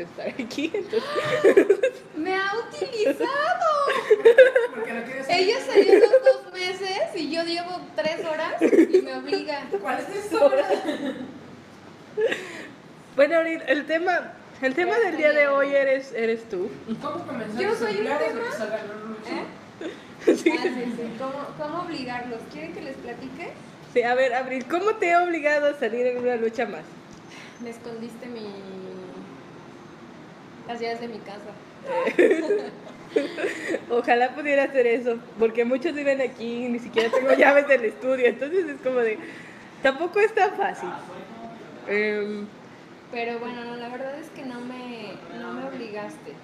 de estar aquí. Entonces, Me ha utilizado. Porque no quieres Ella salió los dos meses y yo llevo tres horas y me obliga. ¿Cuál es tu hora? bueno, ahorita, el tema, el tema del día de hoy eres, eres tú. ¿Cómo comenzar Yo a soy un tema. ¿Eh? Sí. Ah, sí, sí. ¿Cómo, ¿Cómo obligarlos? ¿Quieren que les platique? Sí, a ver, Abril, ¿cómo te he obligado a salir en una lucha más? Me escondiste mi... las llaves de mi casa. Ojalá pudiera hacer eso, porque muchos viven aquí y ni siquiera tengo llaves del estudio, entonces es como de, tampoco es tan fácil. Em, Pero bueno, no, la verdad es que no me, no me obligaste.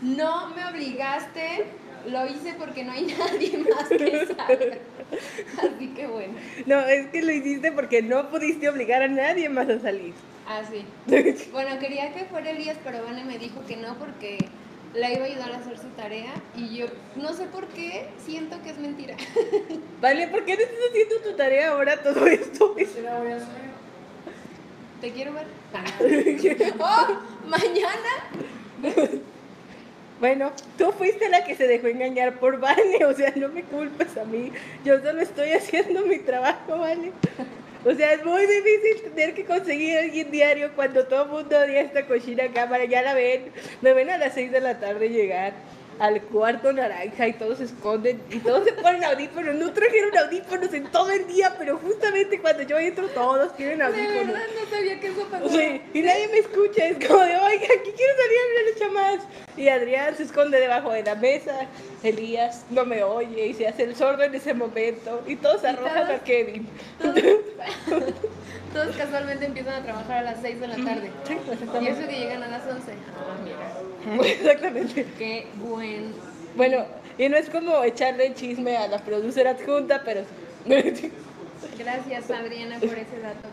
No me obligaste, lo hice porque no hay nadie más que salga. Así que bueno. no, es que lo hiciste porque no pudiste obligar a nadie más a salir. Ah, sí. Bueno, quería que fuera Elías, pero Vane me dijo que no porque la iba a ayudar a hacer su tarea y yo no sé por qué siento que es mentira. Vale, ¿por qué no estás haciendo tu tarea ahora todo esto? Sí la voy a hacer. ¿Te quiero ver? ¡Oh! ¿Mañana? Bueno, tú fuiste la que se dejó engañar por Vane, o sea, no me culpes a mí. Yo solo estoy haciendo mi trabajo, ¿vale? O sea, es muy difícil tener que conseguir alguien diario cuando todo el mundo odia esta cochina cámara. Ya la ven, me ven a las 6 de la tarde llegar al cuarto naranja y todos se esconden y todos se ponen audífonos. No trajeron audífonos en todo el día, pero justamente cuando yo entro todos tienen De audífonos. verdad no sabía que eso pasaba. Sí, y nadie me escucha, es como de, oiga, aquí quiero salir a una lucha más. Y Adrián se esconde debajo de la mesa, Elías no me oye y se hace el sordo en ese momento. Y todos arrojan a Kevin. Todos, todos casualmente empiezan a trabajar a las 6 de la tarde. Y eso que llegan a las 11. Ah, mira. Exactamente. Qué buen. Bueno, y no es como echarle chisme a la producer adjunta, pero sí. Gracias, Adriana, por ese dato.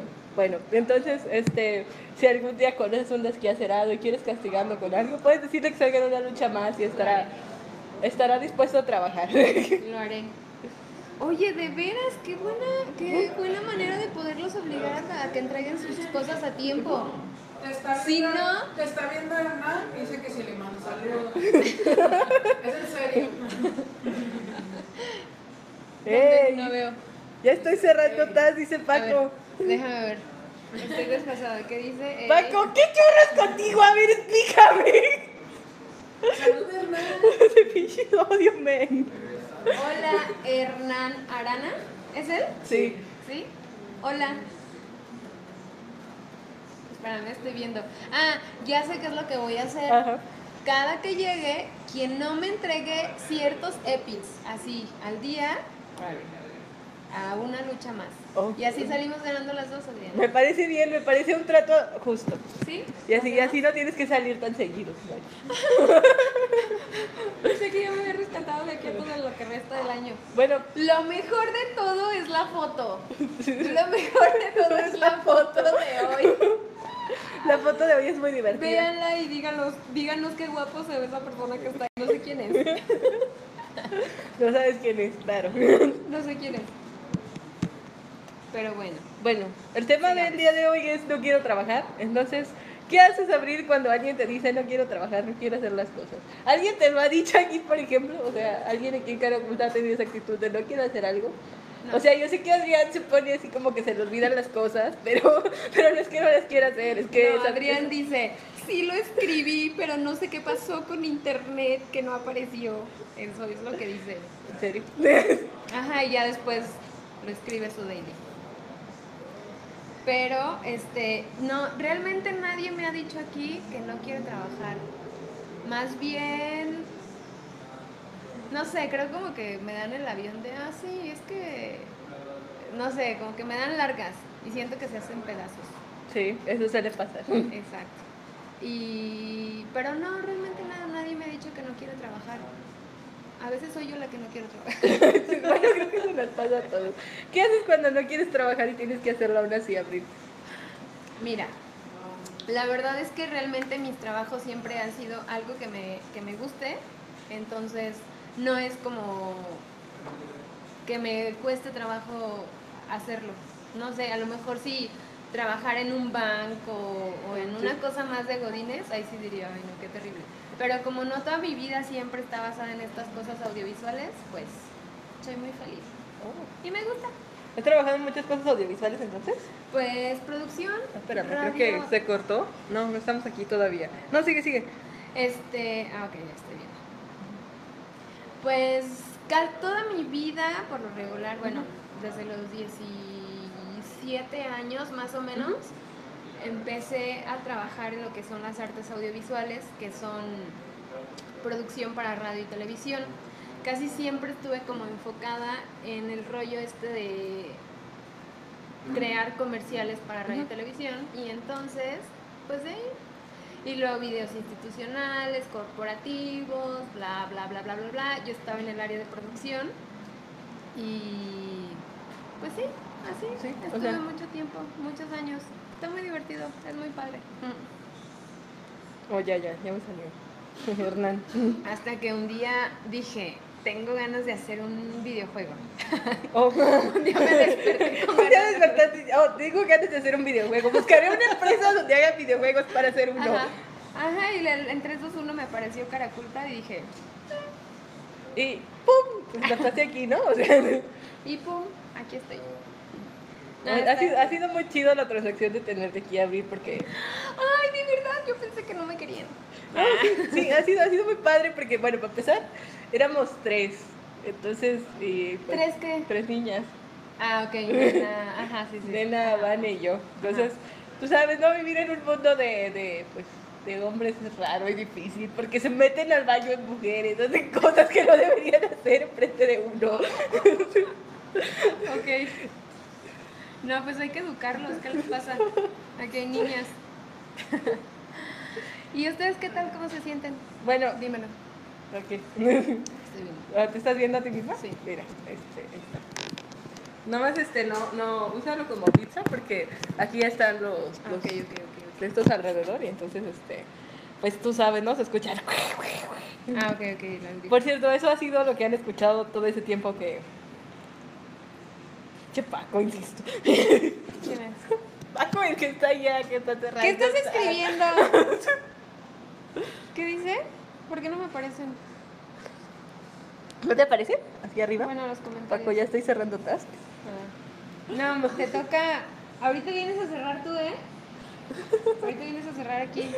Bueno, entonces, este, si algún día conoces un desquacerado y quieres castigarlo con algo, puedes decirle que salga en una lucha más y estará, estará dispuesto a trabajar. Lo haré. Oye, de veras, qué buena, qué buena manera de poderlos obligar a que entreguen sus cosas a tiempo. Te está Si viendo, no- Te está viendo Hernán y dice que si le mando saludos. es en serio. ¡Ey! No veo. Ya estoy cerrando tas, dice A ver, Paco. déjame ver. Estoy desfasada. ¿Qué dice? Paco, ¿qué chorras contigo? A ver, explícame. Salud, Hernán. Ese pinche odio, men. Hola, Hernán Arana. ¿Es él? Sí. ¿Sí? Hola. Espérame, estoy viendo. Ah, ya sé qué es lo que voy a hacer. Ajá. Cada que llegue, quien no me entregue ciertos epics, así, al día, a una lucha más. Y así salimos ganando las dos, Me Adriana. parece bien, me parece un trato justo. ¿Sí? Y así, y así no tienes que salir tan seguido. Pensé que ya me había rescatado de aquí a todo lo que resta del año. Bueno, Lo mejor de todo es la foto. Lo mejor de todo es la foto de hoy. la foto de hoy es muy divertida. Véanla y díganos, díganos qué guapo se ve esa persona que está ahí. No sé quién es. No sabes quién es, claro. No sé quién es. Pero bueno. Bueno, el tema del día de hoy es no quiero trabajar. Entonces, ¿qué haces abrir cuando alguien te dice no quiero trabajar, no quiero hacer las cosas? ¿Alguien te lo ha dicho aquí, por ejemplo? O sea, ¿alguien aquí en cara oculta ha tenido esa actitud de no quiero hacer algo? No. O sea, yo sé que Adrián se pone así como que se le olvidan las cosas, pero, pero no es que no las quiera hacer, es que... No, Adrián dice, sí lo escribí, pero no sé qué pasó con internet que no apareció. Eso es lo que dice. ¿En serio? Ajá, y ya después lo escribe su daily. Pero, este, no, realmente nadie me ha dicho aquí que no quiere trabajar. Más bien, no sé, creo como que me dan el avión de, ah, sí, es que, no sé, como que me dan largas y siento que se hacen pedazos. Sí, eso suele pasar. Exacto. Y, pero no, realmente nada, nadie me ha dicho que no quiere trabajar. A veces soy yo la que no quiero trabajar. bueno, creo que eso nos pasa a todos. ¿Qué haces cuando no quieres trabajar y tienes que hacerlo aún así, Abril? Mira, la verdad es que realmente mis trabajos siempre han sido algo que me, que me guste, entonces no es como que me cueste trabajo hacerlo. No sé, a lo mejor si, trabajar en un banco o en una cosa más de godines, ahí sí diría, ay no, qué terrible. Pero como no toda mi vida siempre está basada en estas cosas audiovisuales, pues soy muy feliz. Oh. Y me gusta. ¿Has trabajado en muchas cosas audiovisuales entonces? Pues producción. Espérame, creo radio, que se cortó. No, no estamos aquí todavía. No, sigue, sigue. Este, ah, ok, ya estoy bien. Pues toda mi vida, por lo regular, bueno, desde los 17 años más o menos, empecé a trabajar en lo que son las artes audiovisuales, que son producción para radio y televisión. Casi siempre estuve como enfocada en el rollo este de crear comerciales para radio y televisión y entonces, pues de ahí y luego videos institucionales, corporativos, bla, bla, bla, bla, bla, bla. Yo estaba en el área de producción y pues sí, así. Sí, o Estuve sea- mucho tiempo, muchos años. Está muy divertido, es muy padre. Oh, ya, ya, ya me salió. Hernán. Hasta que un día dije, tengo ganas de hacer un videojuego. Oh. Un día me desperté con Un día despertaste, oh, digo que antes de hacer un videojuego. Buscaré una empresa donde haga videojuegos para hacer uno. Ajá, ajá, y la- entre esos uno me apareció Caraculta y dije, Y ¡pum! Despertaste aquí, ¿no? O sea, y pum, aquí estoy. No, ha, sido, ha sido muy chido la transacción de tenerte aquí a abrir porque Ay, de verdad, yo pensé que no me querían. No, sí, sí, ha sido, ha sido muy padre porque, bueno, para empezar, éramos tres. Entonces, y, pues, ¿Tres qué? Tres niñas. Ah, ok, nena, ajá, sí, sí. Nena, Vane y yo. Entonces, tú sabes, ¿no? Vivir en un mundo de, de, pues, de hombres es raro y difícil porque se meten al baño en mujeres, hacen cosas que no deberían hacer enfrente de uno. Ok. No, pues hay que educarlos, ¿qué les pasa? Ok, niñas. ¿Y ustedes qué tal? ¿Cómo se sienten? Bueno, Dímelo. ok. Estoy bien. Ah, ¿Te estás viendo a ti misma? Sí. Mira, este, ahí está. Nomás este, no, no, úsalo como pizza porque aquí ya están los, los ok, ok, ok. de estos alrededor y entonces, este, pues tú sabes, ¿no? Se escuchan. Ah, ok, ok. Por cierto, eso ha sido lo que han escuchado todo ese tiempo que... Che Paco, insisto. ¿Quién es? Paco, el que está allá, que está cerrado. ¿Qué estás escribiendo? ¿Qué dice? ¿Por qué no me aparecen? ¿No te aparece? Aquí arriba. Bueno, los comentarios. Paco, ya estoy cerrando task. Ah. No, te toca. Ahorita vienes a cerrar tú, ¿eh? Ahorita vienes a cerrar aquí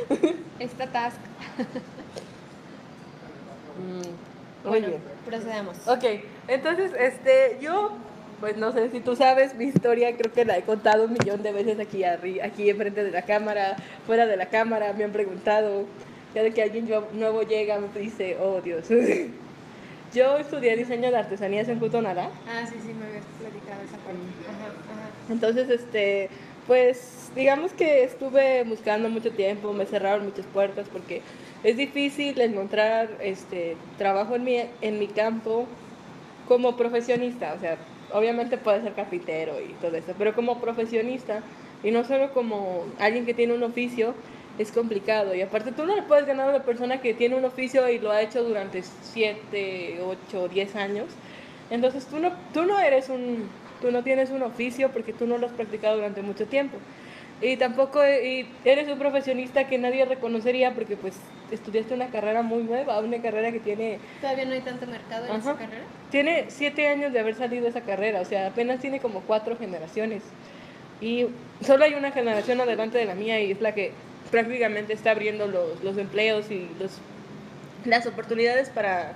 esta task. Mm, muy Bueno, bien. procedamos. Ok, entonces, este, yo, pues no sé si tú sabes mi historia, creo que la he contado un millón de veces aquí, aquí enfrente de la cámara, fuera de la cámara, me han preguntado, cada que alguien nuevo llega me dice, oh Dios. yo estudié diseño de artesanías en Cutonara, Ah, sí, sí, me habías platicado esa parte. Ajá, ajá. entonces, este, pues, digamos que estuve buscando mucho tiempo, me cerraron muchas puertas porque es difícil encontrar, este, trabajo en mi, en mi campo como profesionista, o sea, obviamente puede ser carpintero y todo eso, pero como profesionista y no solo como alguien que tiene un oficio, es complicado. Y aparte tú no le puedes ganar a una persona que tiene un oficio y lo ha hecho durante 7, 8, 10 años. Entonces tú no, tú no eres un, tú no tienes un oficio porque tú no lo has practicado durante mucho tiempo. Y tampoco y eres un profesionista que nadie reconocería porque pues estudiaste una carrera muy nueva, una carrera que tiene ¿Todavía no hay tanto mercado en Ajá. esa carrera? tiene siete años de haber salido esa carrera, o sea, apenas tiene como cuatro generaciones. Y solo hay una generación adelante de la mía y es la que prácticamente está abriendo los, los empleos y los, las oportunidades para,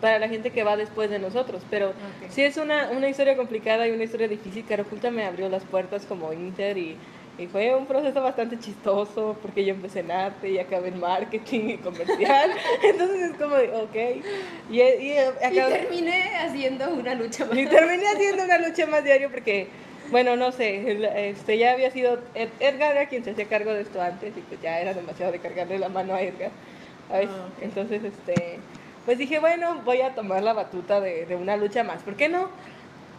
para la gente que va después de nosotros. Pero Ok. sí es una, una historia complicada y una historia difícil. Caraculta me abrió las puertas como Inter y, y fue un proceso bastante chistoso porque yo empecé en arte y acabé en marketing y comercial. Entonces es como, de, ok. Y, y, Y acabé- terminé haciendo una lucha más. y terminé haciendo una lucha más diario porque, bueno, no sé, este, ya había sido, Ed- Edgar era quien se hacía cargo de esto antes y pues ya era demasiado de cargarle la mano a Edgar. ¿sabes? Ah. Entonces, este, pues dije, bueno, voy a tomar la batuta de, de una lucha más, ¿por qué no?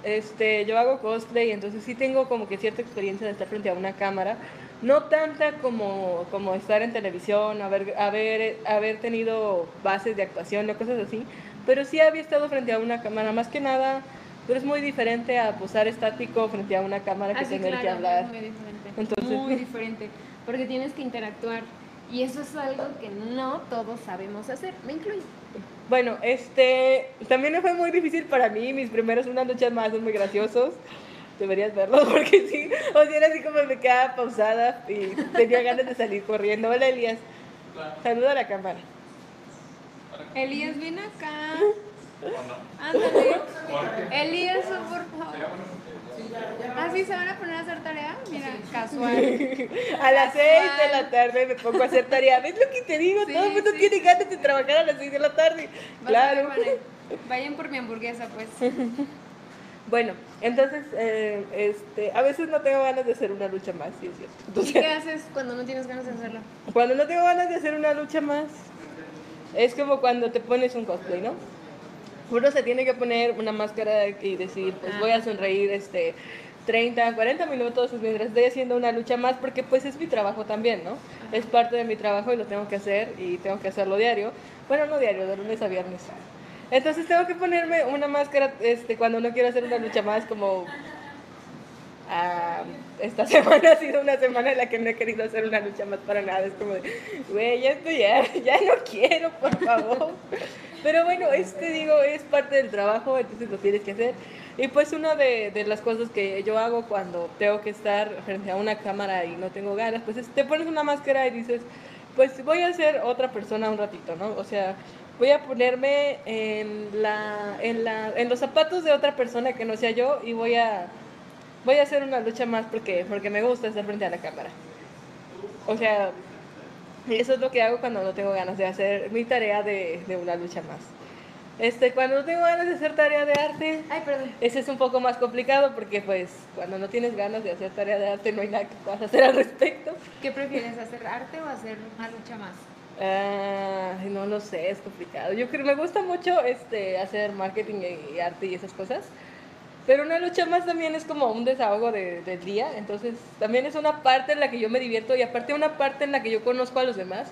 Este, yo hago cosplay, entonces sí tengo como que cierta experiencia de estar frente a una cámara, no tanta como, como estar en televisión, haber, haber, haber tenido bases de actuación o cosas así, pero sí había estado frente a una cámara, más que nada, pero es muy diferente a posar estático frente a una cámara que Ah, tener claro, que hablar. es muy diferente. Entonces- muy diferente, porque tienes que interactuar y eso es algo que no todos sabemos hacer, me incluyo. Bueno, este, también fue muy difícil para mí, mis primeros unas luchas más son muy graciosos. Deberías verlos porque sí, o sea, era así como me quedaba pausada y tenía ganas de salir corriendo. Hola Elías, saluda a la cámara. Elías, ven acá. Ándale. Elías, por favor. ¿Ah, sí se van a poner a hacer tarea? Mira, casual. A las 6 de la tarde me pongo a hacer tarea. ¿Ves lo que te digo? Sí, Todo el mundo sí. tiene ganas de trabajar a las 6 de la tarde. Vas Claro. ver. Vayan por mi hamburguesa, pues. Bueno, entonces, eh, este, a veces no tengo ganas de hacer una lucha más, sí es cierto. ¿Y qué haces cuando no tienes ganas de hacerlo? Cuando no tengo ganas de hacer una lucha más, es como cuando te pones un cosplay, ¿no? Uno se tiene que poner una máscara y decir, pues voy a sonreír este 30, 40 minutos mientras estoy haciendo una lucha más, porque pues es mi trabajo también, ¿no? Es parte de mi trabajo y lo tengo que hacer y tengo que hacerlo diario. Bueno, no diario, de lunes a viernes. Entonces tengo que ponerme una máscara este, cuando no quiero hacer una lucha más, como Ah, esta semana ha sido una semana en la que no he querido hacer una lucha más para nada. Es como de, güey, ya estoy, ya, ya no quiero, por favor. Pero bueno, este digo, es parte del trabajo, entonces lo tienes que hacer. Y pues una de, las cosas que yo hago cuando tengo que estar frente a una cámara y no tengo ganas, pues es, te pones una máscara y dices, pues voy a ser otra persona un ratito, ¿no? O sea, voy a ponerme en, la, en, la, en los zapatos de otra persona que no sea yo y voy a voy a hacer una lucha más porque, porque me gusta estar frente a la cámara. O sea, eso es lo que hago cuando no tengo ganas de hacer mi tarea de una lucha más. Este, cuando no tengo ganas de hacer tarea de arte, Ay, perdón. ese es un poco más complicado porque pues cuando no tienes ganas de hacer tarea de arte no hay nada que puedas hacer al respecto. ¿Qué prefieres, hacer arte o hacer una lucha más? Ah, no lo sé, es complicado. Yo creo me gusta mucho este hacer marketing y arte y esas cosas. Pero una lucha más también es como un desahogo de- del día, entonces también es una parte en la que yo me divierto y aparte una parte en la que yo conozco a los demás,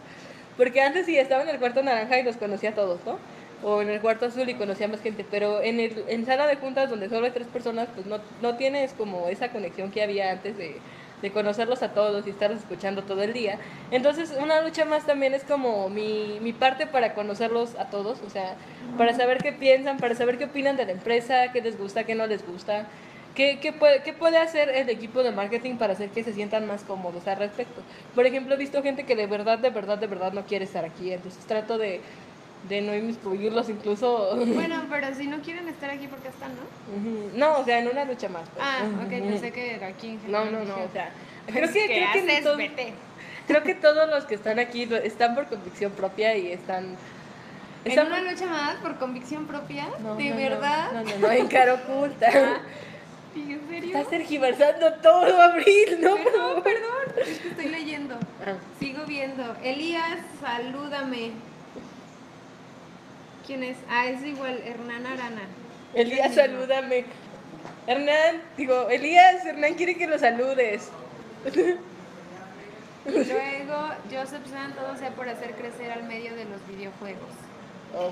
porque antes sí estaba en el cuarto naranja y los conocía a todos, ¿no? O en el cuarto azul y conocía más gente, pero en, el, en sala de juntas donde solo hay tres personas, pues no, no tienes como esa conexión que había antes de, de conocerlos a todos y estarlos escuchando todo el día. Entonces, una lucha más también es como mi, mi parte para conocerlos a todos, o sea, para saber qué piensan, para saber qué opinan de la empresa, qué les gusta, qué no les gusta, qué, qué, puede, qué puede hacer el equipo de marketing para hacer que se sientan más cómodos al respecto. Por ejemplo, he visto gente que de verdad, de verdad, de verdad no quiere estar aquí, entonces trato de, de no inmiscuirlos incluso... Bueno, pero si no quieren estar aquí, porque están, no? No, o sea, en una lucha más. pues. Ah, ok, pensé que era aquí en No, general. no, no, dije, o sea, creo que, ¿qué creo que haces? Vete. creo que todos los que están aquí están por convicción propia y están... ¿En están una lucha más por convicción propia? No, ¿De no, verdad? No, no, no, en cara oculta. ¿Y ¿En serio? Estás tergiversando todo, Abril, ¿no? Perdón, perdón, es que estoy leyendo. Ah, Sigo viendo. Elías, salúdame. ¿Quién es? Ah, es igual, Hernán Arana. Elías, salúdame. Hernán, digo, Elías, Hernán quiere que lo saludes. Y luego, Joseph San, todo sea por hacer crecer al medio de los videojuegos. Oh,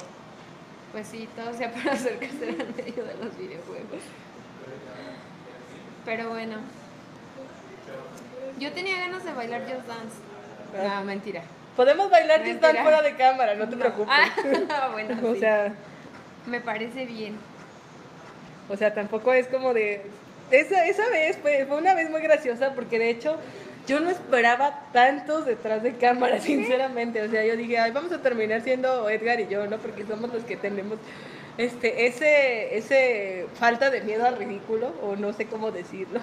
Pues sí, todo sea por hacer crecer al medio de los videojuegos. Pero bueno. Yo tenía ganas de bailar Just Dance. Ah. No, mentira. Podemos bailar están Mentira. fuera de cámara, no te No. preocupes. Ah, bueno, O sí. sea, Me parece bien. o sea, tampoco es como de... Esa, esa vez fue, fue una vez muy graciosa porque de hecho yo no esperaba tantos detrás de cámara, sinceramente. O sea, yo dije, Ay, vamos a terminar siendo Edgar y yo, ¿no? Porque somos los que tenemos este, ese, ese falta de miedo al ridículo, o no sé cómo decirlo.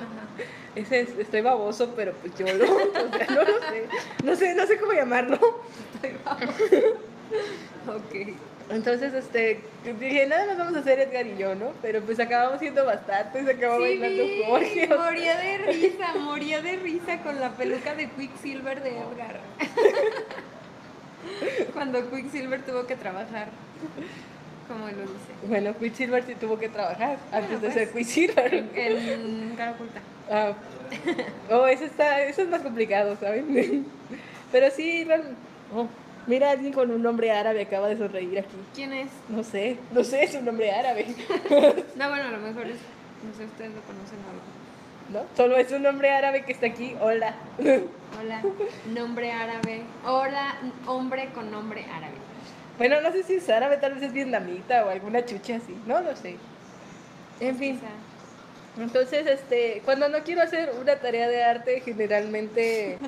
Ese es- estoy baboso, pero pues yo lo, o sea, no lo sé. No sé, no sé cómo llamarlo. Ok. Entonces, este, dije, nada más vamos a hacer Edgar y yo, ¿no? Pero pues acabamos siendo bastante, se acabó Sí, bailando Jorge. moría de risa, moría de risa con la peluca de Quicksilver de Edgar. Cuando Quicksilver tuvo que trabajar, como lo dice, Bueno, Quicksilver sí tuvo que trabajar antes de pues. ser Quicksilver. en cara oculta. Ah. Oh, eso está, eso es más complicado, ¿saben? Pero sí, oh, mira, alguien con un nombre árabe acaba de sonreír aquí. ¿Quién es? No sé, no sé, es un nombre árabe. No, bueno, a lo mejor es, no sé, ustedes lo conocen o algo. ¿no? Solo es un nombre árabe que está aquí, hola. Hola, nombre árabe. Hola, hombre con nombre árabe. Bueno, no sé si es árabe, tal vez es vietnamita o alguna chucha así, no lo sé. En fin, entonces, este, cuando no quiero hacer una tarea de arte, generalmente,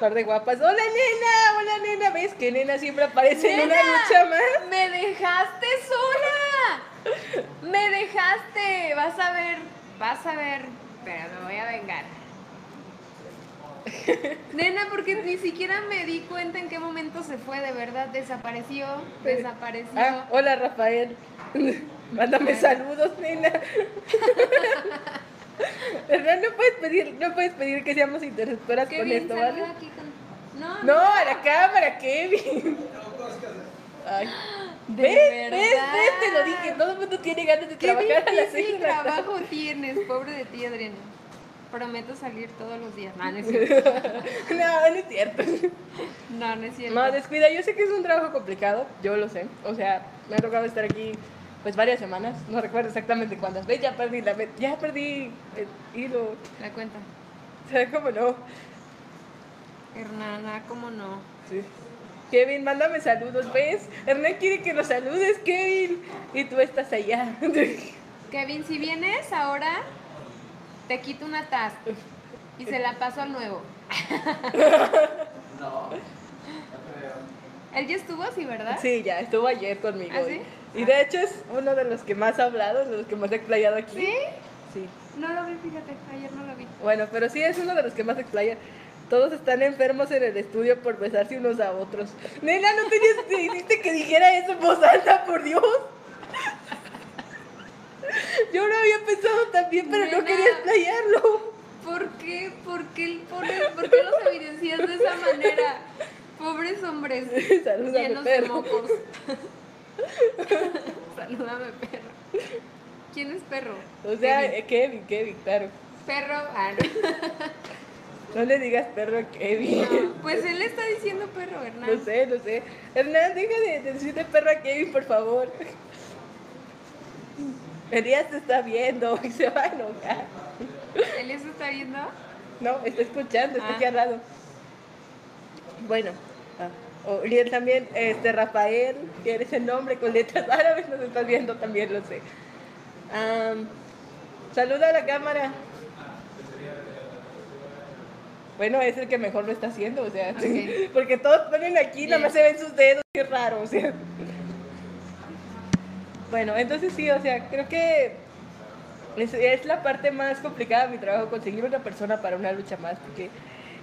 par de guapas, hola nena, hola nena, ¿ves que nena siempre aparece en una lucha más? ¡Me dejaste sola! ¡Me dejaste! Vas a ver, vas a ver, pero me voy a vengar. Nena, porque ni siquiera me di cuenta en qué momento se fue, de verdad, desapareció, desapareció. Ah, hola Rafael. Mándame saludos, nena. ¿Verdad? No puedes pedir, no puedes pedir que seamos interceptoras con esto, ¿vale? aquí con... No, No, a la cámara, Kevin. Ay. de ¿Ves? ¿Ves? verdad. ¿Ves? Te lo dije. Todo el mundo tiene ganas de Qué trabajar a las seis de la trabajo tienes, pobre de ti, Adriana. Prometo salir todos los días. No, no es cierto. No, no es cierto. No, no es cierto. No, descuida. Yo sé que es un trabajo complicado. Yo lo sé. O sea, me ha tocado estar aquí pues varias semanas. No recuerdo exactamente cuántas. ¿Ves? Ya perdí la... Ya perdí el hilo. La cuenta. ¿Sabes cómo no? Hernana, ¿cómo no? Sí. Kevin, mándame saludos, ¿ves? Hernán quiere que nos saludes, Kevin. Y tú estás allá. Kevin, si vienes ahora, te quito una task y se la paso al nuevo. Él ya estuvo, sí, ¿verdad? Sí, ya, estuvo ayer conmigo. ¿Ah, sí? Y de hecho es uno de los que más ha hablado, de los que más ha explayado aquí. ¿Sí? Sí. No lo vi, fíjate, ayer no lo vi. Bueno, pero sí es uno de los que más explaya. Todos están enfermos en el estudio por besarse unos a otros. Nena, no tenías, te dijiste que dijera eso voz alta, por Dios. Yo lo había pensado también, pero no quería explayarlo. ¿Por qué? ¿Por qué, pones- ¿Por qué los evidencias de esa manera? Pobres hombres Salúdame, llenos de perro. mocos. Salúdame, perro. ¿Quién es perro? O sea, Kevin. eh, Kevin, Kevin, claro. Perro. Ah, no. No le digas perro a Kevin. No, Pues él está diciendo perro, Hernán. Lo sé, lo sé. Hernán, deja de, de decirle perro a Kevin, por favor. Elías te está viendo y se va a enojar. ¿Él eso está viendo? No, está escuchando, está Ah. aquí al lado. Bueno, ah, Uriel también, este Rafael, que eres el nombre con letras árabes, nos estás viendo también, lo sé. Saluda a la cámara. Bueno, es el que mejor lo está haciendo, o sea, porque todos ponen aquí, nada más se ven sus dedos, qué raro, o sea. Bueno, entonces sí, o sea, creo que es, es la parte más complicada de mi trabajo, conseguir una persona para una lucha más, porque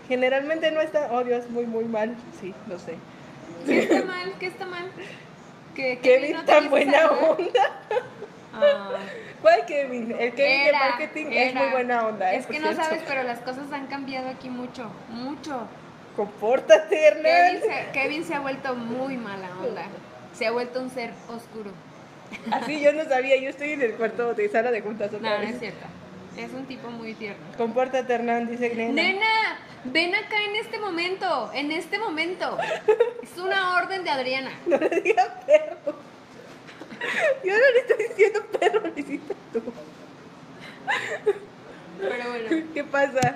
generalmente no está, oh Dios, muy, muy mal, sí, lo sé. ¿Qué está mal? ¿Qué está mal? Que Kevin no tan buena saludar. onda. Ah, ¿Cuál Kevin? El Kevin de era, marketing es muy buena onda. ¿eh? Es que no cierto. sabes, pero las cosas han cambiado aquí mucho, mucho. Compórtate, Hernán. Kevin se, Kevin se ha vuelto muy mala onda. Se ha vuelto un ser oscuro. Así yo no sabía, yo estoy en el cuarto de sala de juntas otra No, no es cierto. Es un tipo muy tierno. Compórtate, Hernán, dice Nena. Nena, ven acá en este momento, en este momento. Es una orden de Adriana. No le digas perro. Yo no le estoy diciendo perro, le hiciste tú. Pero bueno. ¿Qué pasa?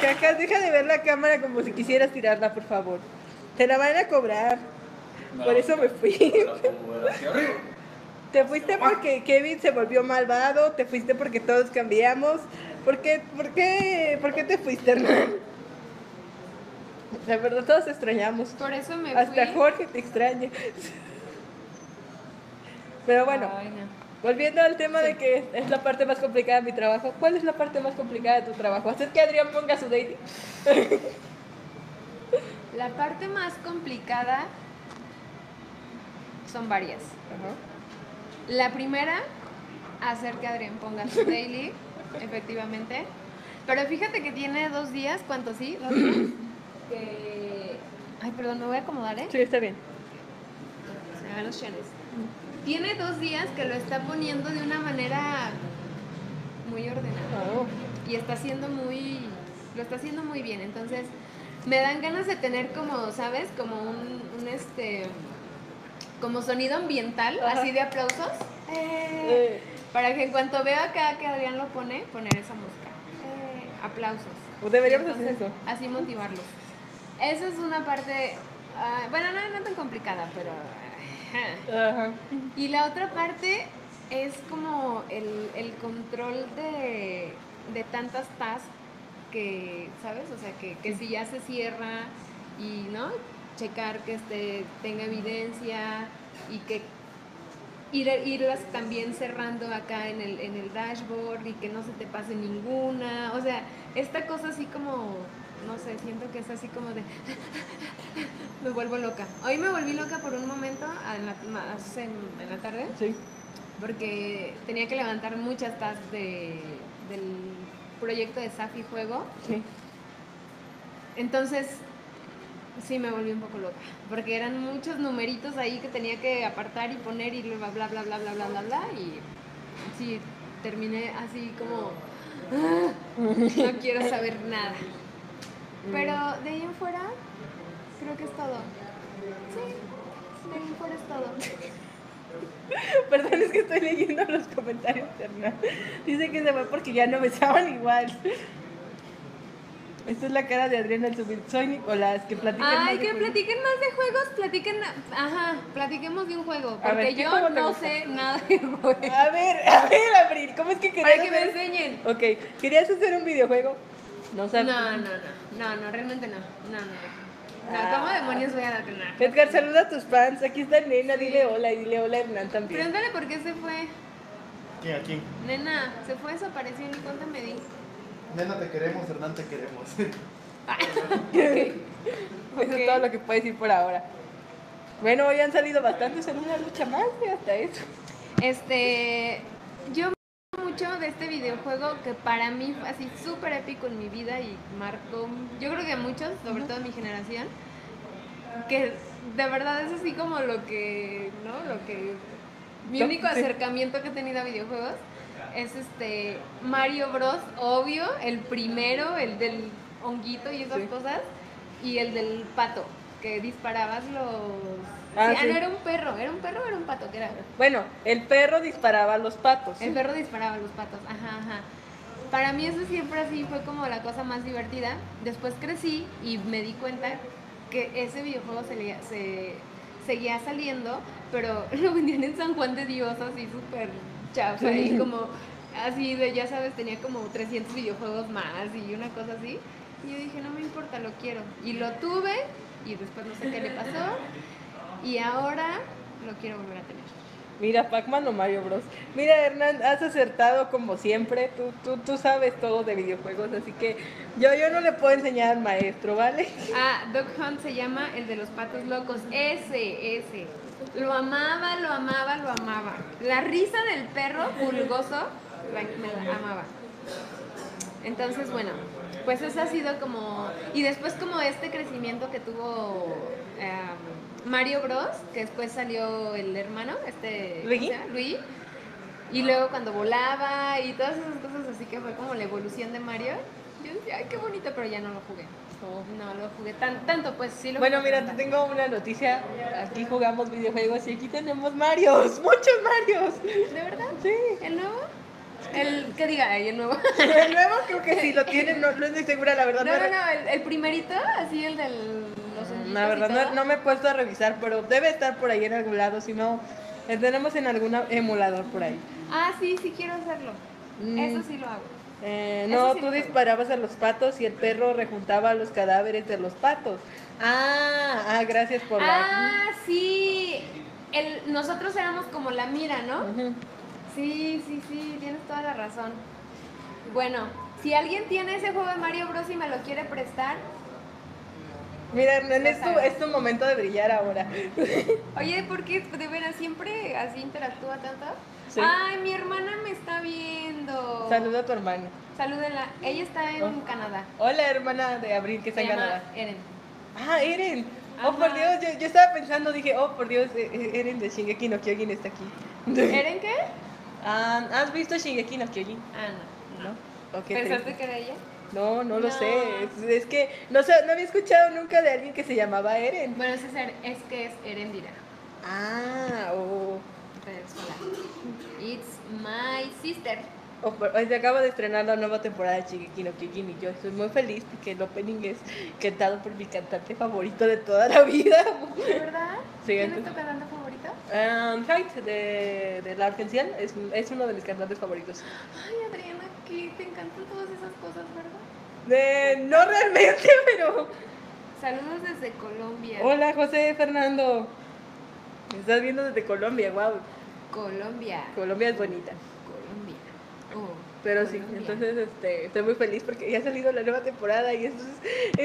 Cacas, deja de ver la cámara como si quisieras tirarla, por favor. Te la van a cobrar. Por eso me fui. Te fuiste porque Kevin se volvió malvado, te fuiste porque todos cambiamos. ¿Por qué, por qué, por qué te fuiste, Hernán? La verdad, todos te extrañamos. Por eso me Hasta fui. Jorge te extraña. Pero bueno, Ay, no. volviendo al tema de que es la parte más complicada de mi trabajo, ¿cuál es la parte más complicada de tu trabajo? Hacer que Adrián ponga su dating. La parte más complicada son varias. La primera, hacer que Adrián ponga su daily, efectivamente. Pero fíjate que tiene dos días, ¿cuántos sí? Dos días. que... Ay, perdón, me voy a acomodar, ¿eh? Sí, está bien. Se me ven los chenes. Tiene dos días que lo está poniendo de una manera muy ordenada. Oh. Y está haciendo muy... Lo está haciendo muy bien. Entonces, me dan ganas de tener como, ¿sabes? Como un, un este... Como sonido ambiental, Ajá. así de aplausos. Eh, Eh, Para que en cuanto vea acá que Adrián lo pone, poner esa música. Eh, aplausos. Pues deberíamos hacer eso. Así motivarlos. Esa es una parte, ah, bueno, no, no tan complicada, pero... Ajá. Y la otra parte es como el, el control de, de tantas tasks que, ¿sabes? O sea, que, que si ya se cierra y, ¿no? Checar que este, tenga evidencia y que ir, irlas también cerrando acá en el, en el dashboard y que no se te pase ninguna. O sea, esta cosa así como, no sé, siento que es así como de... me vuelvo loca. Hoy me volví loca por un momento en la, en la tarde Sí. porque tenía que levantar muchas tasks de, del proyecto de Safi Juego. Sí. Entonces, Sí, me volví un poco loca, porque eran muchos numeritos ahí que tenía que apartar y poner y bla, bla, bla, bla, bla, bla, bla, bla y sí, terminé así como, ah, no quiero saber nada. Mm. Pero de ahí en fuera, creo que es todo. Sí, de ahí en fuera es todo. Perdón, es que estoy leyendo los comentarios, Dice que se fue porque ya no besaban igual. Esta es la cara de Adriana al subir. Soy Nicolás, que platican más Ay, de que juegos. platiquen más de juegos, platiquen, ajá, platiquemos de un juego, A ver, porque ¿qué yo no gusta? sé nada de juegos. A ver, a ver, Abril, ¿cómo es que querías Para que me enseñen. Ok, ¿querías hacer un videojuego? No No, sabes. no, no, no, no, realmente no, no, no. no. No, Ah. ¿cómo demonios voy a dar nada? Edgar, saluda a tus fans. Aquí está Nena, dile hola y dile hola a Hernán también. Pregúntale por qué se fue. ¿Quién a quién? Nena, se fue, desapareció, ni cuánto me di. Nena, te queremos, Hernán, te queremos. Eso Ok. es todo lo que puedes decir por ahora. Bueno, hoy han salido bastantes en una lucha más, y hasta eso. Este, yo me acuerdo mucho de este videojuego que para mí fue así súper épico en mi vida y marcó, yo creo que a muchos, sobre todo mi generación, que de verdad es así como lo que, ¿no? Lo que, mi único acercamiento que he tenido a videojuegos es este Mario Bros, obvio, el primero, el del honguito y esas Sí. cosas, y el del pato, que disparabas los... Ah, sí, ah, no, era un perro, ¿era un perro o era un pato? ¿Qué era? Bueno, el perro disparaba a los patos. El perro disparaba a los patos, ajá, ajá. Para mí eso siempre así fue como la cosa más divertida. Después crecí y me di cuenta que ese videojuego se, se seguía saliendo, pero lo vendían en San Juan de Dios así súper chafa Sí. y como así de, ya sabes, tenía como 300 videojuegos más y una cosa así. Y yo dije, no me importa, lo quiero. Y lo tuve y después no sé qué le pasó y ahora lo quiero volver a tener. Mira, Pac-Man o Mario Bros. Mira, Hernán, has acertado como siempre. Tú, tú, tú sabes todo de videojuegos, así que yo, yo no le puedo enseñar al maestro, ¿vale? Ah, Dog Hunt se llama el de los patos locos. Ese, ese. Lo amaba, lo amaba, lo amaba. La risa del perro pulgoso, me la amaba. Entonces, bueno, pues eso ha sido como... Y después como este crecimiento que tuvo em, Mario Bros, que después salió el hermano, este... ¿cómo ¿Luigi? Luigi. Y luego cuando volaba y todas esas cosas así que fue como la evolución de Mario. Yo decía, ay, qué bonito, pero ya no lo jugué. No lo jugué tan, tanto, pues sí lo Bueno, mira, te tengo una noticia. Aquí jugamos videojuegos y aquí tenemos Marios, muchos Marios. ¿De verdad? Sí. ¿El nuevo? El, que diga, el nuevo. El nuevo creo que sí lo tienen, no, no estoy segura, la verdad. No, no, no, el, el primerito, así el del los La verdad, no, no me he puesto a revisar, pero debe estar por ahí en algún lado, si no, eh, tenemos en algún emulador por ahí. Ah, sí, sí quiero hacerlo. Mm. Eso sí lo hago. Eh, no, sí tú disparabas a los patos y el perro rejuntaba los cadáveres de los patos. Ah, ah gracias por la... Ah, sí. El, nosotros éramos como la mira, ¿no? Sí, sí, sí, tienes toda la razón. Bueno, si alguien tiene ese juego de Mario Bros y me lo quiere prestar, Mira, Hernán, es tu, es tu momento de brillar ahora. Oye, ¿por qué de veras siempre así interactúa tanto? Sí. Ay, mi hermana me está viendo. Saluda a tu hermano. Salúdenla. Ella está en Oh. Canadá. Hola, hermana de Abril, que está Se en llama Canadá. Eren. Ah, Eren. Oh, por Dios, yo, yo estaba pensando, dije, oh, por Dios, eh, eh, Eren de Shingeki no Kyojin está aquí. ¿Eren qué? Ah, ¿Has visto Shingeki no Kyojin? Ah, no. ¿No? ¿Pensaste que era ella? No, no lo No. sé. Es, es que no, sé, no había escuchado nunca de alguien que se llamaba Eren. Bueno, es, es que es Erendira. Ah, oh. Pero sola. It's My Sister. Hoy se acaba de estrenar la nueva temporada de Shingeki no Kyojin y yo estoy muy feliz porque el opening es cantado por mi cantante favorito de toda la vida. ¿De verdad? Sí, ¿Quién es tu cantante favorito? Um, de, de La Argencial es, es uno de mis cantantes favoritos. Ay, Adriana, que te encantan todas esas cosas, ¿verdad? Eh, no realmente, pero... Saludos desde Colombia. Hola José Fernando. Me estás viendo desde Colombia, wow. Colombia. Colombia es bonita. Colombia. Oh, Pero sí, entonces este, estoy muy feliz porque ya ha salido la nueva temporada y entonces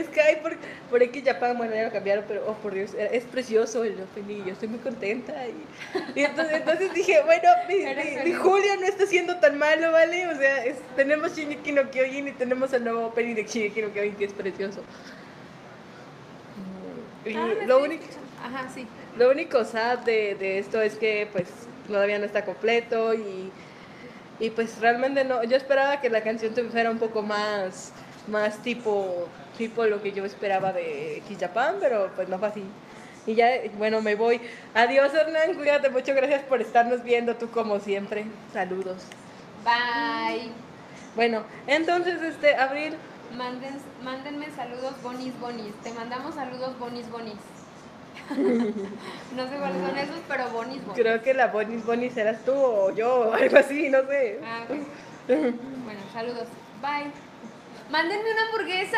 Sky por, por X Japan, bueno ya lo cambiaron, pero oh por Dios, es precioso el opening y yo estoy muy contenta y, y entonces, entonces dije, bueno, mi, mi-. Julio no está siendo tan malo, ¿vale? O sea, es- tenemos Shingeki no Kyojin y tenemos el nuevo opening de Shingeki no Kyojin que es precioso. Y Ah, lo único... Ajá, sí. Lo único sad de, de esto es que pues todavía no está completo y, y pues realmente no, yo esperaba que la canción fuera un poco más, más tipo, tipo lo que yo esperaba de X Japan, pero pues no fue así. Y ya, bueno, me voy. Adiós Hernán, cuídate mucho, gracias por estarnos viendo, tú como siempre. Saludos. Bye. Bueno, entonces, este, Abril, Manden, mándenme saludos bonis bonis. Te mandamos saludos bonis bonis. no sé cuáles son esos, pero bonis bonis. creo que la Bonis Bonis eras tú o yo o algo así, no sé. Ah. Bueno, saludos. Bye. Mándenme una hamburguesa.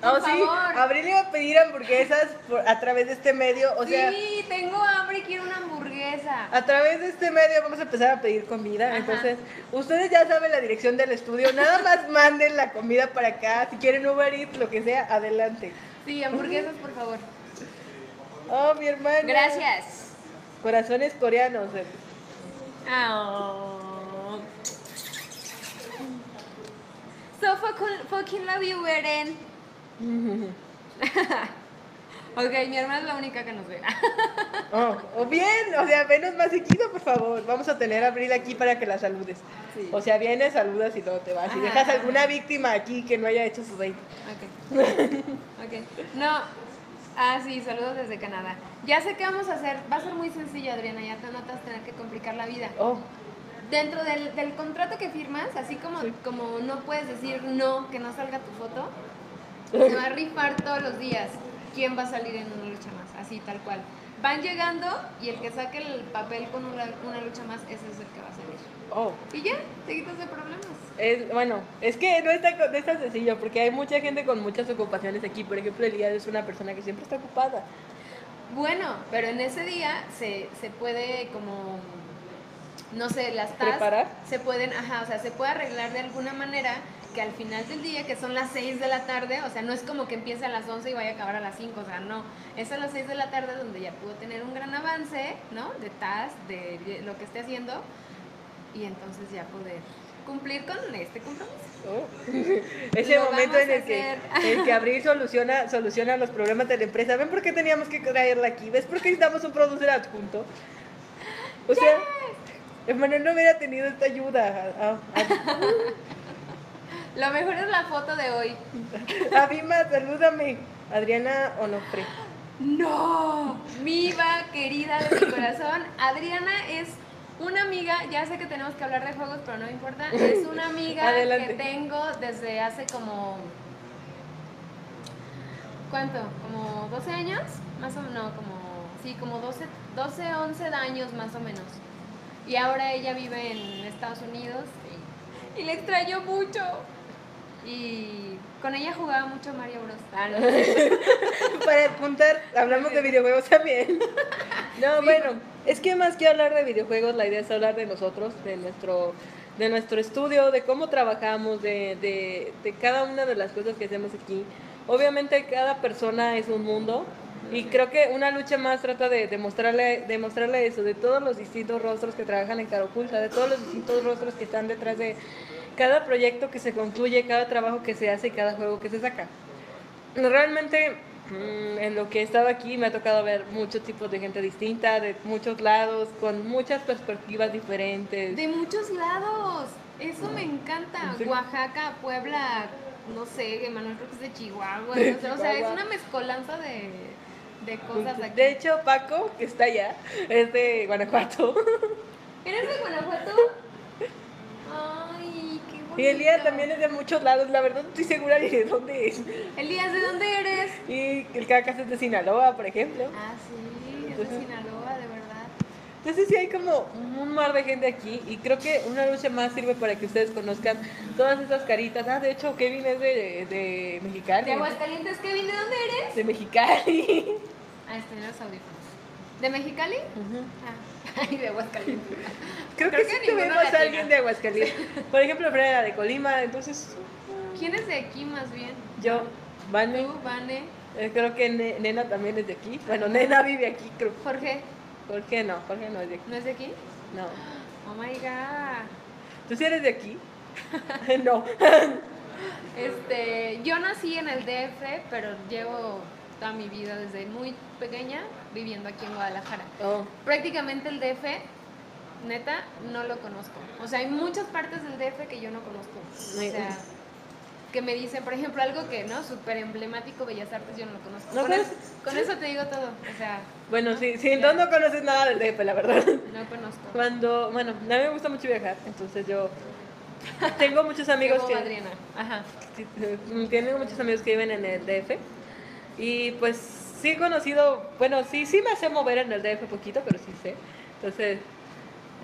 Por Oh, sí, favor. Abril iba a pedir hamburguesas por- a través de este medio, o sea, sí, tengo hambre y quiero una hamburguesa. a través de este medio vamos a empezar a pedir comida. Ajá. Entonces, ustedes ya saben la dirección del estudio, nada más manden la comida para acá, si quieren Uber Eats, lo que sea, adelante. Sí, hamburguesas, por favor. Oh, mi hermana. Gracias. Corazones coreanos. eh. Oh. So fucking, fucking love you, Eren. ok, mi hermana es la única que nos ve. Oh, o bien, o sea, venos más seguido, por favor. Vamos a tener a Abril aquí para que la saludes. Sí. O sea, vienes, saludas y luego te vas. Y dejas ajá. alguna víctima aquí que no haya hecho su date. Ok. Ok. No. Ah, sí, saludos desde Canadá. Ya sé qué vamos a hacer. Va a ser muy sencillo, Adriana. Ya te notas tener que complicar la vida. Oh, Dentro del, del contrato que firmas, así como, Sí. como no puedes decir no, que no salga tu foto, se va a rifar todos los días quién va a salir en una lucha más, así tal cual. Van llegando y el que saque el papel con una, una lucha más, ese es el que va a salir. oh. Y ya, te quitas de problemas. Es, bueno, es que no está, no es tan sencillo porque hay mucha gente con muchas ocupaciones aquí. Por ejemplo, Elías es una persona que siempre está ocupada. Bueno, pero en ese día se, se puede como, no sé, las tasks ¿Preparar? se pueden, ajá, o sea, se puede arreglar de alguna manera que al final del día, que son las 6 de la tarde, o sea, no es como que empiece a las 11 y vaya a acabar a las 5, o sea, no, es a las 6 de la tarde donde ya pudo tener un gran avance, ¿no? De task, de, lo que esté haciendo, y entonces ya poder cumplir con este compromiso. Oh. Ese Lo momento en el que, el que Abril soluciona, soluciona los problemas de la empresa. ¿Ven por qué teníamos que traerla aquí? ¿Ves por qué necesitamos un producer adjunto? O sea, Emanuel no hubiera tenido esta ayuda. Ah, ah, Lo mejor es la foto de hoy. Abima, salúdame. Adriana Onofre. No, mi Iva querida de mi corazón, Adriana es una amiga, ya sé que tenemos que hablar de juegos, pero no importa, es una amiga Adelante. que tengo desde hace como, ¿cuánto? ¿Como 12 años? Más o menos, no, como, sí, como 12, 12, 11 años más o menos. Y ahora ella vive en Estados Unidos y, y le extraño mucho. Y con ella jugaba mucho Mario Bros. Ah, no. Para apuntar, hablamos de videojuegos también. No, bueno, es que más que hablar de videojuegos, la idea es hablar de nosotros, de nuestro, de nuestro estudio, de cómo trabajamos, de, de, de cada una de las cosas que hacemos aquí. Obviamente cada persona es un mundo y creo que una lucha más trata de demostrarle, de mostrarle eso, de todos los distintos rostros que trabajan en Caraculta, de todos los distintos rostros que están detrás de cada proyecto que se concluye, cada trabajo que se hace y cada juego que se saca. Realmente mm, en lo que he estado aquí me ha tocado ver muchos tipos de gente distinta, de muchos lados, con muchas perspectivas diferentes. De muchos lados. Eso me encanta. Sí. Oaxaca, Puebla, no sé, Manuel creo que es de Chihuahua. De no sé, O sea, es Chihuahua. una mezcolanza de, de cosas aquí. De hecho, Paco, que está allá, es de Guanajuato. ¿Eres de Guanajuato? Y Elías también es de muchos lados, la verdad no estoy segura ni de dónde es. Elías, ¿de dónde eres? Y el Cacas es de Sinaloa, por ejemplo. Ah, sí, es de Sinaloa, de verdad. Entonces sí hay como un mar de gente aquí y creo que una lucha más sirve para que ustedes conozcan todas esas caritas. Ah, de hecho, Kevin es de, de Mexicali. De Aguascalientes, Kevin, ¿de dónde eres? De Mexicali. Ah, estoy en los audífonos. ¿De Mexicali? Ah, ay, de Aguascalientes. Creo, Creo que, que sí tuvimos a alguien de Aguascalientes. Por ejemplo, Fred era de Colima, entonces ¿Quién es de aquí más bien? yo, Vane, Tú, Vane, eh, creo que Ne- Nena también es de aquí. Bueno, Nena vive aquí, creo. Jorge, ¿Por qué no? Jorge no es de aquí. ¿no es de aquí? No. Oh my god. ¿Tú sí eres de aquí? no. Este, yo nací en el DF, pero llevo toda mi vida desde muy pequeña viviendo aquí en Guadalajara. Oh. Prácticamente el DF, neta, no lo conozco. O sea, hay muchas partes del DF que yo no conozco. O sea, que me dicen, por ejemplo, algo que, ¿no? Súper emblemático, Bellas Artes, yo no lo conozco. ¿No con, con eso te digo todo. O sea, Bueno, sí, sí, entonces no conoces nada del DF, la verdad. no conozco. Cuando, bueno, a mí me gusta mucho viajar, entonces yo tengo muchos amigos que... Adriana. Ajá. Tengo muchos amigos que viven en el DF y pues sí he conocido, bueno, sí, sí me hace mover en el DF poquito, pero sí sé. Entonces,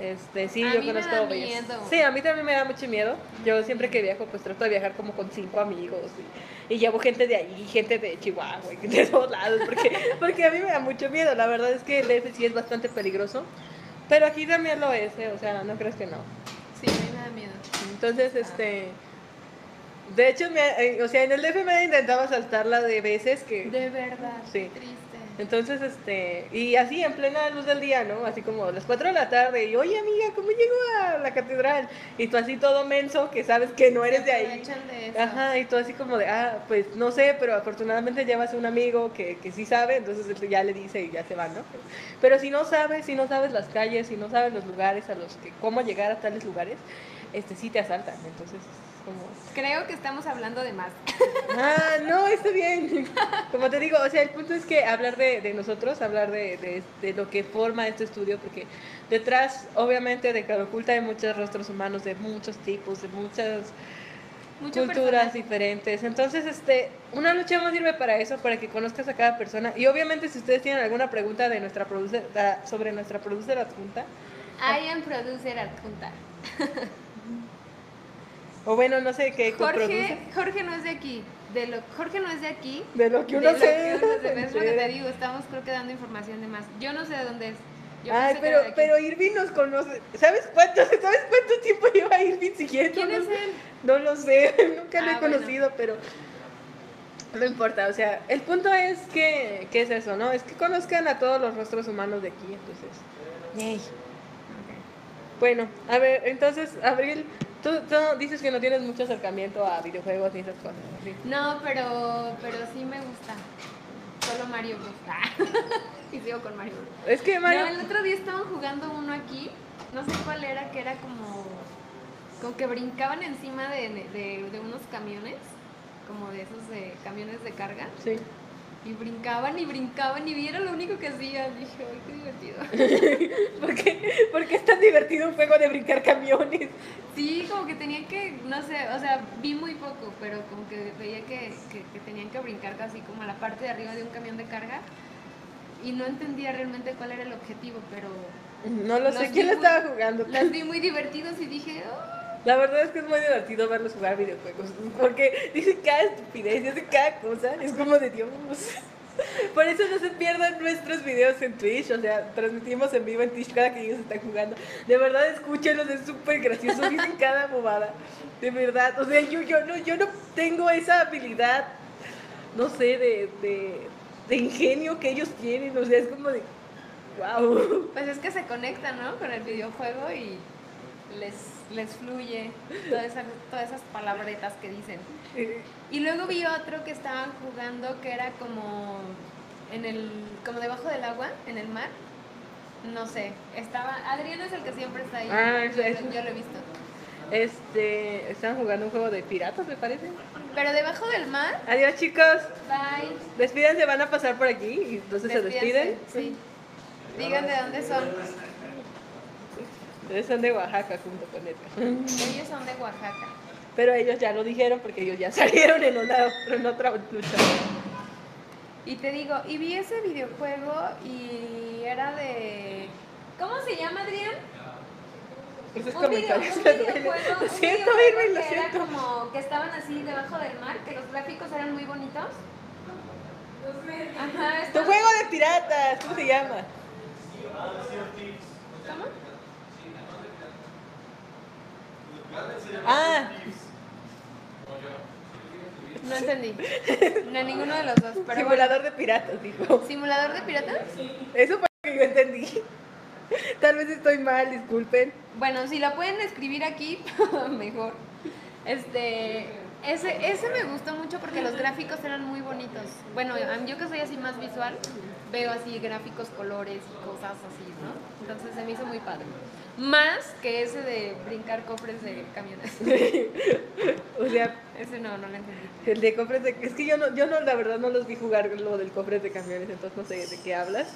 este, sí, A yo mí me conozco da bellas. miedo. Sí, a mí también me da mucho miedo. Yo siempre que viajo, pues trato de viajar como con cinco amigos y, y llevo gente de ahí, gente de Chihuahua, y de todos lados, porque, porque a mí me da mucho miedo. La verdad es que el DF sí es bastante peligroso, pero aquí también lo es, ¿eh? o sea, no crees que no. Sí, a mí me da miedo. Entonces, este. De hecho, me, eh, o sea, en el DF me he intentado asaltarla de veces que. De verdad. Sí. Triste. Entonces, este. Y así, en plena luz del día, ¿no? Así como a las 4 de la tarde. Y, oye, amiga, ¿cómo llego a la catedral? Y tú así todo menso, que sabes que no eres de ahí. de eso. Ajá, y tú así como de, ah, pues no sé, pero afortunadamente llevas un amigo que, que sí sabe, entonces ya le dice y ya se va, ¿no? Pero si no sabes, si no sabes las calles, si no sabes los lugares a los que, cómo llegar a tales lugares, este sí te asaltan, entonces es como... Creo que estamos hablando de más. Ah, no, está bien. Como te digo, o sea, el punto es que hablar de, de nosotros, hablar de, de- de lo que forma este estudio, porque detrás, obviamente, de cada oculta hay muchos rostros humanos de muchos tipos, de muchas Mucho culturas diferentes. Entonces, este, una lucha más sirve para eso, para que conozcas a cada persona. Y obviamente, si ustedes tienen alguna pregunta de nuestra producer, da- sobre nuestra producer adjunta, I am producer adjunta. o bueno, no sé qué Jorge, Jorge no es de aquí. De lo, Jorge no es de aquí. de lo que de uno lo sé. que uno se- es lo que te digo, estamos creo que dando información de más. Yo no sé de dónde es. Yo Ay, pero, pero Irving nos conoce. ¿Sabes cuánto, ¿Sabes cuánto tiempo lleva Irving siguiendo? ¿Quién es él? No lo sé, nunca lo Ah, he bueno. conocido, pero no importa. O sea, el punto es que, que es eso, ¿no? Es que conozcan a todos los rostros humanos de aquí, entonces. Yay. Bueno, a ver, entonces, Abril, tú, tú dices que no tienes mucho acercamiento a videojuegos ni esas cosas. ¿sí? No, pero, pero sí me gusta. Solo Mario. Ah. y sigo con Mario. Es que Mario. No, el otro día estaban jugando uno aquí, no sé cuál era, que era como, como que brincaban encima de, de, de unos camiones, como de esos de camiones de carga, Sí. Y brincaban y brincaban y era lo único que hacían. Dije, ay, qué divertido. ¿Por qué, por qué es tan divertido un juego de brincar camiones? Sí, como que tenían que, no sé, o sea, vi muy poco, pero como que veía que, que, que tenían que brincar casi como a la parte de arriba de un camión de carga. Y no entendía realmente cuál era el objetivo, pero No lo Los sé. ¿Quién lo estaba jugando? las vi muy divertidos y dije, oh, La verdad es que es muy divertido verlos jugar videojuegos, porque dicen cada estupidez y hacen cada cosa, es como de Dios. Por eso no se pierdan nuestros videos en Twitch, o sea, transmitimos en vivo en Twitch cada que ellos están jugando. De verdad, escúchenlos, es súper gracioso, dicen cada bobada. De verdad, o sea, yo, yo, no, yo no tengo esa habilidad, no sé, de, de, de ingenio que ellos tienen, o sea, es como de, wow. pues es que se conectan, ¿no? Con el videojuego y les, les fluye todas esas, todas esas palabretas que dicen. Y luego vi otro que estaban jugando que era como en el, como debajo del agua, en el mar. No sé, estaba, Adrián es el que siempre está ahí. Ah, yo, ese- yo lo he visto. Este, están jugando un juego de piratas, me parece. Pero debajo del mar, Adiós, chicos. bye. Despídense, van a pasar por aquí y entonces se despiden. Sí. Digan de dónde son. Ustedes son de Oaxaca junto con Edgar. Ellos son de Oaxaca. Pero ellos ya lo dijeron porque ellos ya salieron en, una, en otra lucha. Y te digo, y vi ese videojuego y era de... ¿Cómo se llama, Adrián? Esos Un, video- un videojuego, Lo siento, Irving, lo que era siento. como que estaban así debajo del mar, que los gráficos eran muy bonitos. Ajá, Tu juego de piratas, ¿cómo se llama? ¿Cómo? Ah, No entendí. No, ninguno de los dos. Pero simulador de piratas, dijo. ¿Simulador de piratas? Eso fue lo que yo entendí. Tal vez estoy mal, disculpen. Bueno, si la pueden escribir aquí, mejor. Este, ese, ese me gustó mucho porque los gráficos eran muy bonitos. Bueno, yo que soy así más visual, veo así gráficos, colores y cosas así, ¿no? Entonces se me hizo muy padre. Más que ese de brincar cofres de camiones. O sea, Ese no, no lo entendí. el de cofres de... Es que yo no, yo no, la verdad no los vi jugar lo del cofres de camiones, entonces no sé de qué hablas.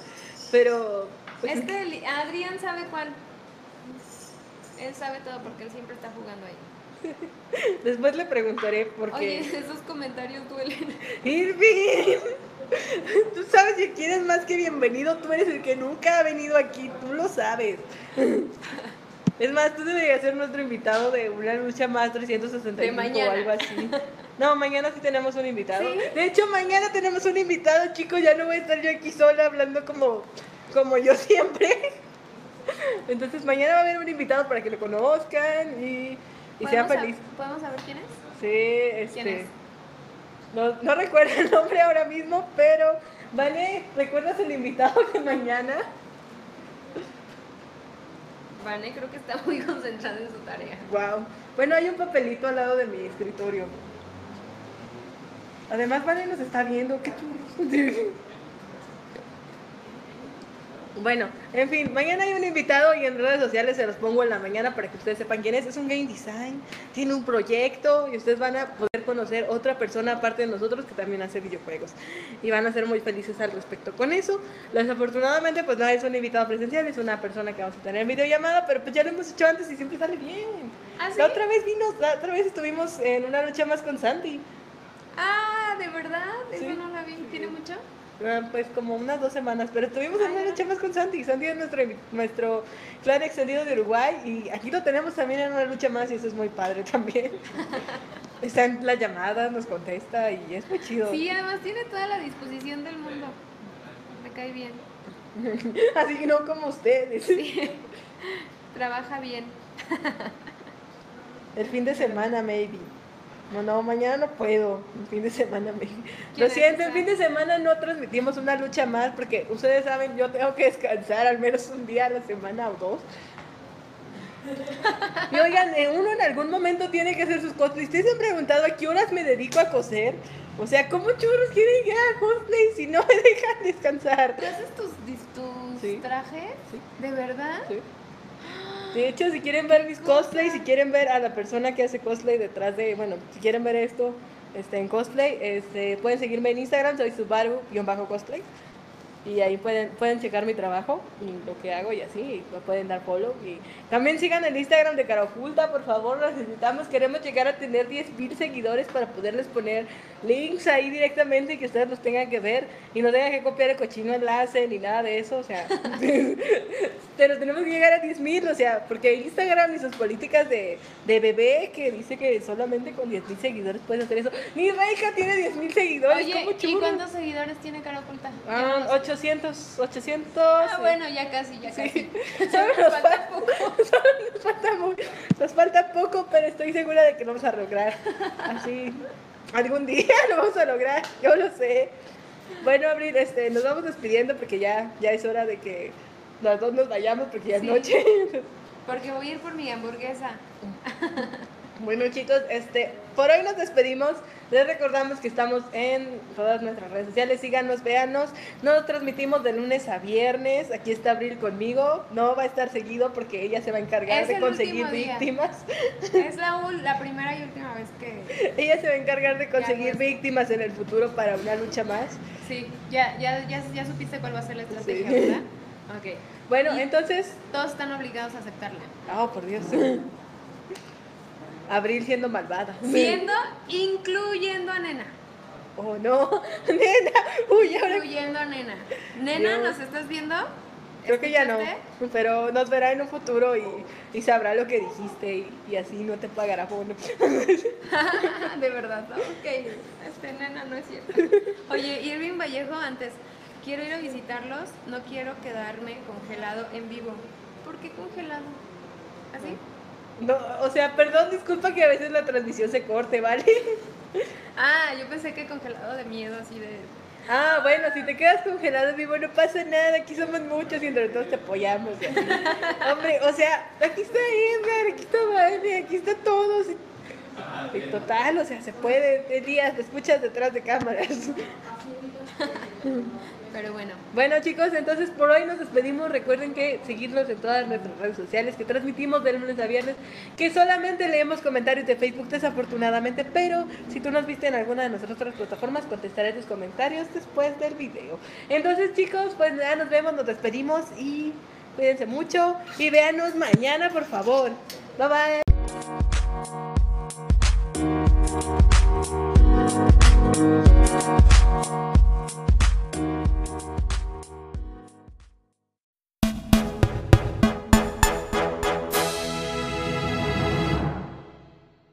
Pero... pues, Este, li- Adrián sabe cuál. Él sabe todo porque él siempre está jugando ahí. Después le preguntaré por Oye, esos comentarios duelen. Irving, que quieres más que bienvenido, tú eres el que nunca ha venido aquí, tú lo sabes. Es más, tú deberías ser nuestro invitado de una lucha más 365 De mañana. o algo así. No, mañana sí tenemos un invitado. ¿Sí? De hecho, mañana tenemos un invitado, chicos, ya no voy a estar yo aquí sola hablando como, como yo siempre. Entonces, mañana va a haber un invitado para que lo conozcan y, y sea ¿Podemos sab- feliz. ¿Podemos saber quién es? Sí, este. ¿Quién es? No, no recuerdo el nombre ahora mismo, pero vale, ¿recuerdas el invitado de mañana? Vane creo que está muy concentrada en su tarea. Wow. Bueno, hay un papelito al lado de mi escritorio. Además, Vale nos está viendo. Qué churros. Bueno, en fin, mañana hay un invitado y en redes sociales se los pongo en la mañana para que ustedes sepan quién es. Es un game design, tiene un proyecto y ustedes van a poder conocer otra persona aparte de nosotros que también hace videojuegos. Y van a ser muy felices al respecto con eso. Desafortunadamente, pues no es un invitado presencial, es una persona que vamos a tener en videollamada, pero pues ya lo hemos hecho antes y siempre sale bien. ¿Ah, sí? La otra vez vino, la otra vez estuvimos en una lucha más con Sandy. Ah, ¿de verdad? Eso no la vi. ¿Tiene mucho? Ah, Pues como unas dos semanas, pero estuvimos en una ya. lucha más con Sandy. Sandy es nuestro, nuestro clan extendido de Uruguay y aquí lo tenemos también en una lucha más y eso es muy padre también. Está en la llamada, nos contesta y es muy chido. Sí, además tiene toda la disposición del mundo. Me cae bien. Así que no como ustedes. Trabaja bien. El fin de semana, maybe. No, no, mañana no puedo. El fin de semana. ¿Quién Lo siento, el fin de semana no transmitimos una lucha más porque ustedes saben, yo tengo que descansar al menos un día a la semana o dos. Y oigan, eh, uno en algún momento tiene que hacer sus cosplays. Ustedes se han preguntado a qué horas me dedico a coser. O sea, ¿cómo churros quieren que haga cosplay si no me dejan descansar? ¿Tú haces tus, tus Sí. trajes? Sí. ¿De verdad? Sí. De hecho, si quieren ver mis cosplays, si quieren ver a la persona que hace cosplay detrás de, bueno, si quieren ver esto este, en cosplay, este, pueden seguirme en Instagram, soy Subaru-cosplay. Y ahí pueden, pueden checar mi trabajo y lo que hago y así, y me pueden dar follow. Y también sigan el Instagram de Cara Oculta, por favor, necesitamos. Queremos llegar a tener 10.000 seguidores para poderles poner links ahí directamente y que ustedes los tengan que ver y no tengan que copiar el cochino enlace ni nada de eso, o sea. Pero tenemos que llegar a 10.000, o sea, porque Instagram y sus políticas de, de bebé que dice que solamente con 10.000 seguidores puedes hacer eso. Ni Reika tiene 10.000 seguidores, Oye, ¿cómo ¿y cuántos seguidores tiene cara oculta? Ah, no lo sé. 800, 800. Ah, bueno, ya casi, ya casi. Sí. Solo nos, Falta falta, poco. solo nos falta muy- nos falta poco, pero estoy segura de que lo vamos a lograr. Así, algún día lo vamos a lograr, yo lo sé. Bueno, Abril, este, nos vamos despidiendo porque ya, ya es hora de que las dos nos vayamos porque ya es Sí. noche. Porque voy a ir por mi hamburguesa. Bueno chicos, este, por hoy nos despedimos. Les recordamos que estamos en todas nuestras redes sociales. Síganos, véanos. Nos transmitimos de lunes a viernes. Aquí está Abril conmigo. No va a estar seguido porque ella se va a encargar Es de conseguir víctimas. Es la, la primera y última vez que... ella se va a encargar de conseguir es- víctimas en el futuro para una lucha más. Sí, ya, ya, ya, ya supiste cuál va a ser la estrategia, Sí. ¿verdad? Ok. Bueno, Y- entonces. Todos están obligados a aceptarla. Oh, por Dios. Abril siendo malvada. Siendo, incluyendo a Nena. Oh, no. Nena. Uy, ahora Incluyendo a Nena. Nena, Dios. ¿nos estás viendo? creo que ya no. Pero nos verá en un futuro y, y sabrá lo que dijiste y, y así no te pagará bono. de verdad, ¿no? Ok, este nena no es cierto. Oye, Irving Vallejo, antes, quiero ir a visitarlos, no quiero quedarme congelado en vivo. ¿Por qué congelado? ¿Así? No, o sea, perdón, disculpa que a veces la transmisión se corte, ¿vale? Ah, yo pensé que congelado de miedo, así de... Ah, bueno, si te quedas congelado en vivo no pasa nada, aquí somos muchos y entre todos te apoyamos. Hombre, o sea, aquí está Edgar, aquí está Vane, aquí está todos. Y total, o sea, se puede, Elías, te escuchas detrás de cámaras. Pero bueno, Bueno chicos, entonces por hoy nos despedimos. Recuerden que seguirnos en todas nuestras redes sociales, que transmitimos de lunes a viernes, que solamente leemos comentarios de Facebook desafortunadamente, pero si tú nos viste en alguna de nuestras otras plataformas, contestaré tus comentarios después del video. Entonces chicos, pues ya nos vemos, nos despedimos y cuídense mucho y véanos mañana por favor. Bye bye.